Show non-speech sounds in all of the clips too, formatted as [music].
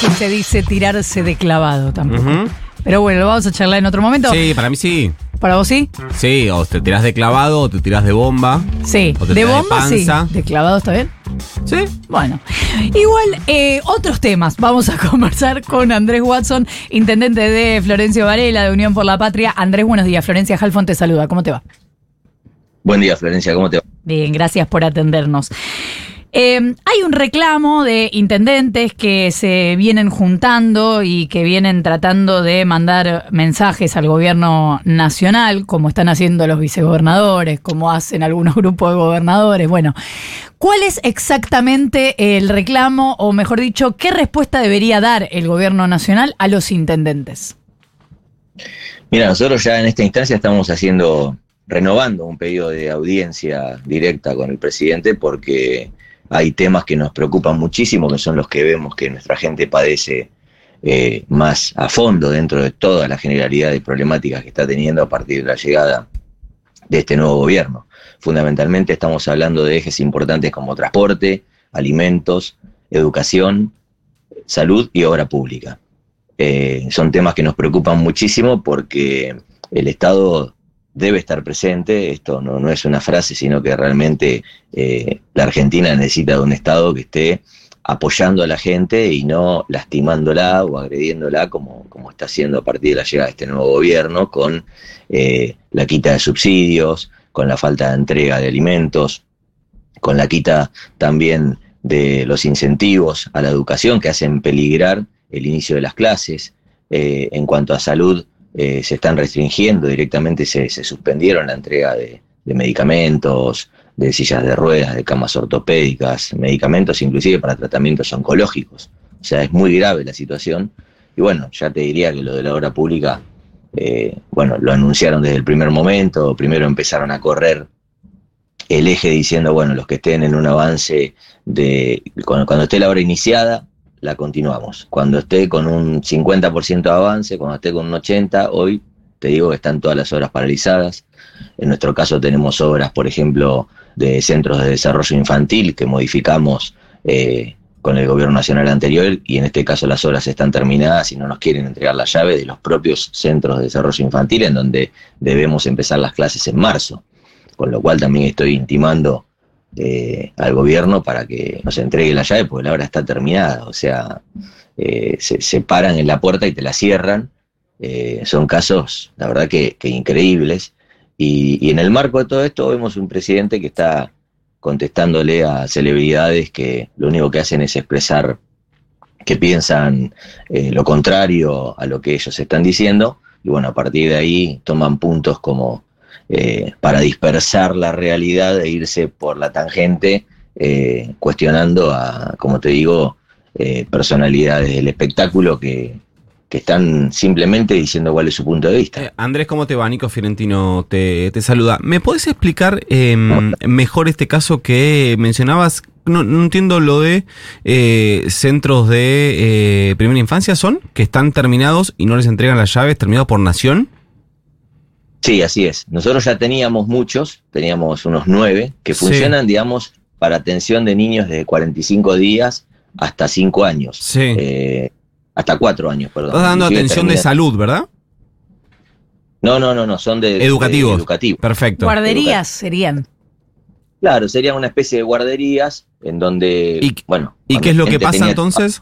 si se dice tirarse de clavado tampoco. Pero bueno, lo vamos a charlar en otro momento. Sí, para mí sí. ¿Para vos sí? Sí, o te tirás de clavado o te tirás de bomba. Sí. O te De tirás de bomba sí. De clavado está bien. Sí. Bueno, igual eh, otros temas. Vamos a [laughs] conversar con Andrés Watson, intendente de Florencio Varela, de Unión por la Patria. Andrés, buenos días. Florencia Halfon te saluda. ¿Cómo te va? Buen día, Florencia, ¿cómo te va? Bien, gracias por atendernos. Eh, hay un reclamo de intendentes que se vienen juntando y que vienen tratando de mandar mensajes al gobierno nacional, como están haciendo los vicegobernadores, como hacen algunos [laughs] grupos de gobernadores. Bueno, ¿cuál es exactamente el reclamo, o mejor dicho, qué respuesta debería dar el gobierno nacional a los intendentes? Mira, nosotros ya en esta instancia estamos haciendo, renovando un pedido de audiencia directa con el presidente porque hay temas que nos preocupan muchísimo, que son los que vemos que nuestra gente padece eh, más a fondo dentro de toda la generalidad de problemáticas que está teniendo a partir de la llegada de este nuevo gobierno. Fundamentalmente estamos hablando de ejes importantes como transporte, alimentos, educación, salud y obra pública. Eh, son temas que nos preocupan muchísimo porque el Estado debe estar presente, esto no, es una frase, sino que realmente eh, la Argentina necesita de un Estado que esté apoyando a la gente y no lastimándola o agrediéndola como, como está haciendo a partir de la llegada de este nuevo gobierno con eh, la quita de subsidios, con la falta de entrega de alimentos, con la quita también de los incentivos a la educación que hacen peligrar el inicio de las clases. Eh, en cuanto a salud, eh, se están restringiendo, directamente se, se suspendieron la entrega de, de, medicamentos, de sillas de ruedas, de camas ortopédicas, medicamentos inclusive para tratamientos oncológicos. O sea, es muy grave la situación. Y bueno, ya te diría que lo de la obra pública, eh, bueno, lo anunciaron desde el primer momento, primero empezaron a correr el eje diciendo, bueno, los que estén en un avance de, cuando, cuando esté la obra iniciada, la continuamos. Cuando esté con un 50% de avance, cuando esté con un 80%, hoy te digo que están todas las obras paralizadas. En nuestro caso tenemos obras, por ejemplo, de centros de desarrollo infantil que modificamos eh, con el gobierno nacional anterior y en este caso las obras están terminadas y no nos quieren entregar la llave de los propios centros de desarrollo infantil en donde debemos empezar las clases en marzo. Con lo cual también estoy intimando eh, al gobierno para que nos entregue la llave, porque la obra está terminada. O sea, eh, se, paran en la puerta y te la cierran. Eh, son casos, la verdad, que, increíbles. Y, y, en el marco de todo esto vemos un presidente que está contestándole a celebridades que lo único que hacen es expresar que piensan lo contrario a lo que ellos están diciendo. Y bueno, a partir de ahí toman puntos como eh, para dispersar la realidad e irse por la tangente, eh, cuestionando a, como te digo, eh, personalidades del espectáculo que, que, están simplemente diciendo cuál es su punto de vista. Andrés, ¿cómo te va? Nico Fiorentino te, te saluda. ¿Me podés explicar mejor este caso que mencionabas? No, no entiendo lo de eh, centros de primera infancia, ¿son? Que están terminados y no les entregan las llaves, terminados por nación. Sí, así es. Nosotros ya teníamos muchos, teníamos unos nueve, que funcionan, sí. digamos, para atención de niños de 45 días hasta 5 años. Sí. Eh, hasta 4 años, perdón. Estás dando Inclusive atención de salud, ¿verdad? No, no, no, no, son de educativos. De educativo. Perfecto. Guarderías serían. Claro, serían una especie de guarderías en donde, ¿Y, bueno. ¿y qué es lo que pasa tenía... entonces?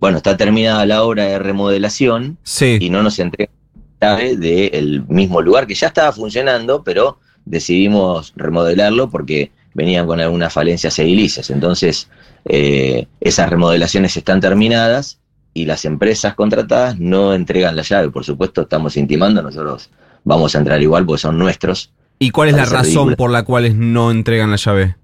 Bueno, está terminada la obra de remodelación sí. y no nos del mismo lugar que ya estaba funcionando, pero decidimos remodelarlo porque venían con algunas falencias edilicias. Entonces, eh, esas remodelaciones están terminadas y las empresas contratadas no entregan la llave. Por supuesto, estamos intimando, nosotros vamos a entrar igual porque son nuestros. ¿Y cuál es la razón ridículo. por la cual no entregan la llave?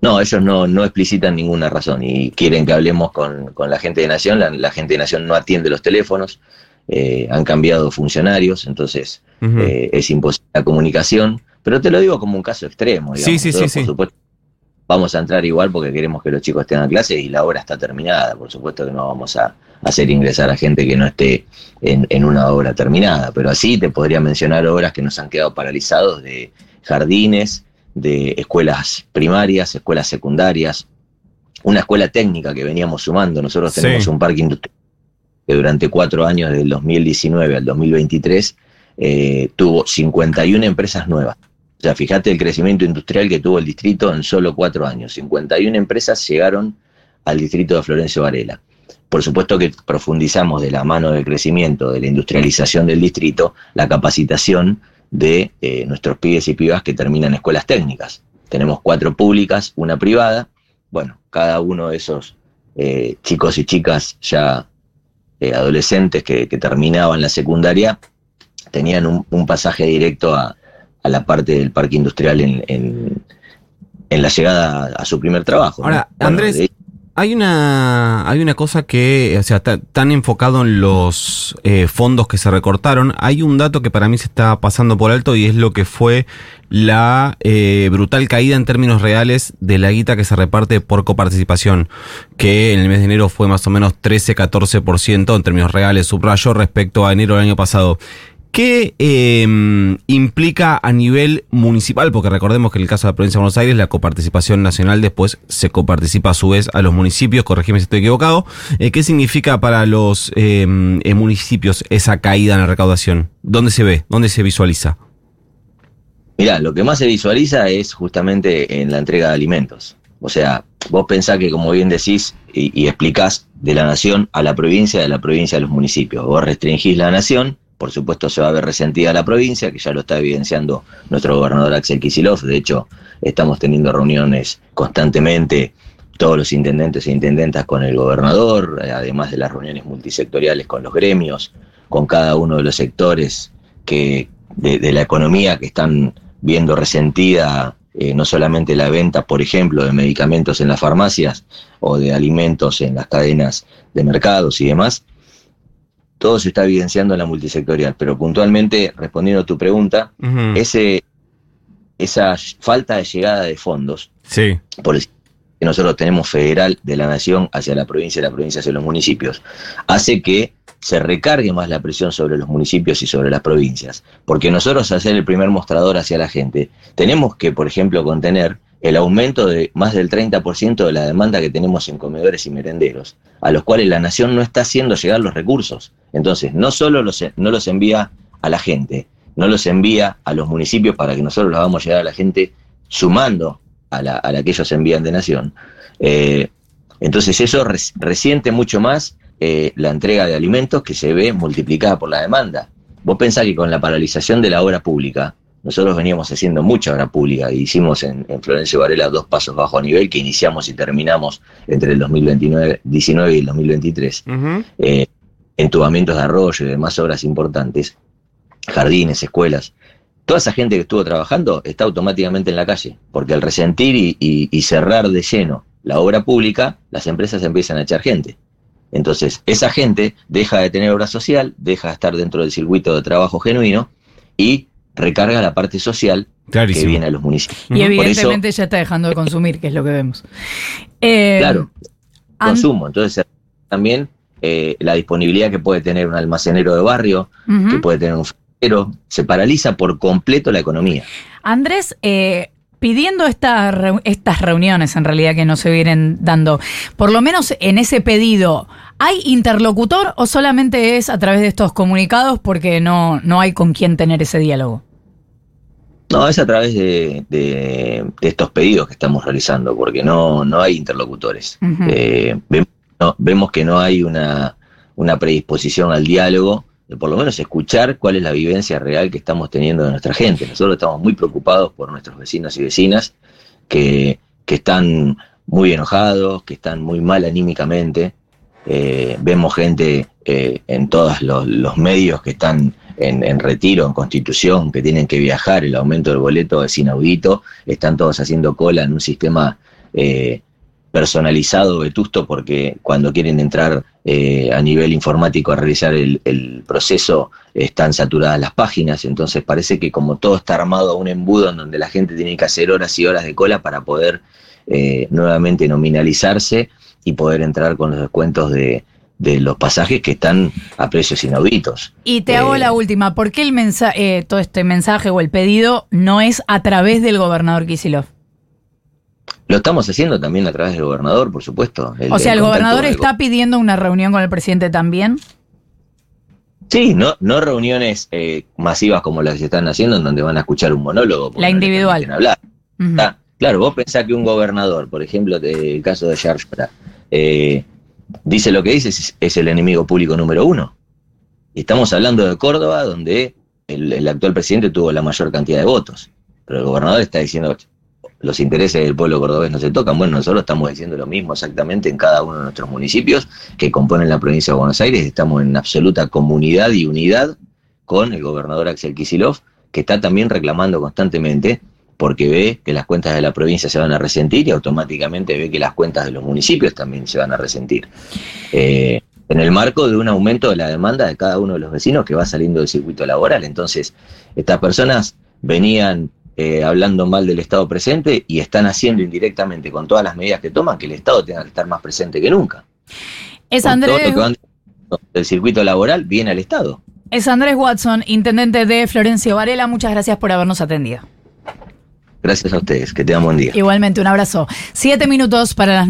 No, ellos no, no explicitan ninguna razón y quieren que hablemos con, con la gente de Nación. La, la gente de Nación no atiende los teléfonos. Eh, han cambiado funcionarios, entonces uh -huh. eh, es imposible la comunicación, pero te lo digo como un caso extremo. Digamos. Sí, sí, Nosotros, sí, por supuesto, vamos a entrar igual porque queremos que los chicos estén a clase y la obra está terminada. Por supuesto que no vamos a hacer ingresar a gente que no esté en, en una obra terminada, pero así te podría mencionar obras que nos han quedado paralizados de jardines, de escuelas primarias, escuelas secundarias, una escuela técnica que veníamos sumando. Nosotros tenemos un parque industrial durante cuatro años, del 2019 al 2023, eh, tuvo 51 empresas nuevas. O sea, fíjate el crecimiento industrial que tuvo el distrito en solo cuatro años. 51 empresas llegaron al distrito de Florencio Varela. Por supuesto que profundizamos de la mano del crecimiento, de la industrialización del distrito, la capacitación de eh, nuestros pibes y pibas que terminan escuelas técnicas. Tenemos cuatro públicas, una privada. Bueno, cada uno de esos eh, chicos y chicas ya eh, adolescentes que, terminaban la secundaria tenían un, pasaje directo a, la parte del parque industrial en, en, la llegada a, su primer trabajo. Ahora, Andrés, hay una, hay una cosa que, o sea, tan enfocado en los eh, fondos que se recortaron, hay un dato que para mí se está pasando por alto y es lo que fue la eh, brutal caída en términos reales de la guita que se reparte por coparticipación, que en el mes de enero fue más o menos 13-14% en términos reales, subrayo, respecto a enero del año pasado. ¿Qué em, implica a nivel municipal? Porque recordemos que en el caso de la provincia de Buenos Aires, la coparticipación nacional después se coparticipa a su vez a los municipios, corregime si estoy equivocado. Eh, ¿Qué significa para los em, eh, municipios esa caída en la recaudación? ¿Dónde se ve? ¿Dónde se visualiza? Mirá, lo que más se visualiza es justamente en la entrega de alimentos. O sea, vos pensás que, como bien decís y, y explicás, de la nación a la provincia, de la provincia a los municipios. Vos restringís la nación por supuesto se va a ver resentida la provincia, que ya lo está evidenciando nuestro gobernador Axel Kisilov. De hecho, estamos teniendo reuniones constantemente, todos los intendentes e intendentas con el gobernador, además de las reuniones multisectoriales con los gremios, con cada uno de los sectores que de, la economía que están viendo resentida eh, no solamente la venta, por ejemplo, de medicamentos en las farmacias o de alimentos en las cadenas de mercados y demás, todo se está evidenciando en la multisectorial, pero puntualmente, respondiendo a tu pregunta, ese, esa falta de llegada de fondos, sí. por el que nosotros tenemos federal de la nación hacia la provincia y la provincia hacia los municipios, hace que se recargue más la presión sobre los municipios y sobre las provincias, porque nosotros hacer el primer mostrador hacia la gente, tenemos que, por ejemplo, contener el aumento de más del 30% de la demanda que tenemos en comedores y merenderos, a los cuales la nación no está haciendo llegar los recursos. Entonces, no solo los, no los envía a la gente, no los envía a los municipios para que nosotros los hagamos llegar a la gente sumando a la, a la que ellos envían de nación. Eh, entonces eso resiente mucho más eh, la entrega de alimentos que se ve multiplicada por la demanda. Vos pensás que con la paralización de la obra pública, nosotros veníamos haciendo mucha obra pública y hicimos en, en Florencio Varela dos pasos bajo a nivel que iniciamos y terminamos entre el 2019 y el 2023. Eh, entubamientos de arroyo y demás obras importantes, jardines, escuelas. Toda esa gente que estuvo trabajando está automáticamente en la calle, porque al resentir y cerrar de lleno la obra pública, las empresas empiezan a echar gente. Entonces, esa gente deja de tener obra social, deja de estar dentro del circuito de trabajo genuino y recarga la parte social que viene a los municipios. Y evidentemente ya está dejando de consumir, que es lo que vemos. Eh, claro, consumo. Entonces también eh, la disponibilidad que puede tener un almacenero de barrio, que puede tener un pero se paraliza por completo la economía. Andrés, eh, pidiendo estas reuniones en realidad que no se vienen dando, por lo menos en ese pedido, ¿hay interlocutor o solamente es a través de estos comunicados porque no, no hay con quién tener ese diálogo? No, es a través de, estos pedidos que estamos realizando, porque no, no hay interlocutores. Eh, vemos, que no hay una, una predisposición al diálogo por lo menos escuchar cuál es la vivencia real que estamos teniendo de nuestra gente. Nosotros estamos muy preocupados por nuestros vecinos y vecinas que, están muy enojados, que están muy mal anímicamente. Eh, vemos gente eh, en todos los, medios que están en, retiro, en constitución, que tienen que viajar, el aumento del boleto es inaudito, están todos haciendo cola en un sistema eh, personalizado, vetusto, porque cuando quieren entrar eh, a nivel informático a realizar el, proceso están saturadas las páginas, entonces parece que como todo está armado a un embudo en donde la gente tiene que hacer horas y horas de cola para poder eh, nuevamente nominalizarse y poder entrar con los descuentos de, los pasajes que están a precios inauditos. Y te hago la eh, última, ¿por qué el mensaje, todo este mensaje o el pedido no es a través del gobernador Kisilov? Lo estamos haciendo también a través del gobernador, por supuesto. o sea, el, gobernador está pidiendo una reunión con el presidente también. Sí, no, no reuniones eh, masivas como las que se están haciendo, en donde van a escuchar un monólogo. La individual. Hablar. Ah, claro, vos pensás que un gobernador, por ejemplo, el caso de Sharpstra, eh, dice lo que dice, es, el enemigo público número uno. Y estamos hablando de Córdoba, donde el, actual presidente tuvo la mayor cantidad de votos. Pero el gobernador está diciendo, los intereses del pueblo cordobés no se tocan. Bueno, nosotros estamos diciendo lo mismo exactamente en cada uno de nuestros municipios que componen la provincia de Buenos Aires. Estamos en absoluta comunidad y unidad con el gobernador Axel Kisilov, que está también reclamando constantemente porque ve que las cuentas de la provincia se van a resentir y automáticamente ve que las cuentas de los municipios también se van a resentir. Eh, en el marco de un aumento de la demanda de cada uno de los vecinos que va saliendo del circuito laboral. Entonces, estas personas venían eh, hablando mal del Estado presente y están haciendo indirectamente con todas las medidas que toman que el Estado tenga que estar más presente que nunca. Es Andrés. del circuito laboral viene al Estado. Es Andrés Watson, intendente de Florencio Varela. Muchas gracias por habernos atendido. Gracias a ustedes. Que tengan buen día. Igualmente, un abrazo. Siete minutos para las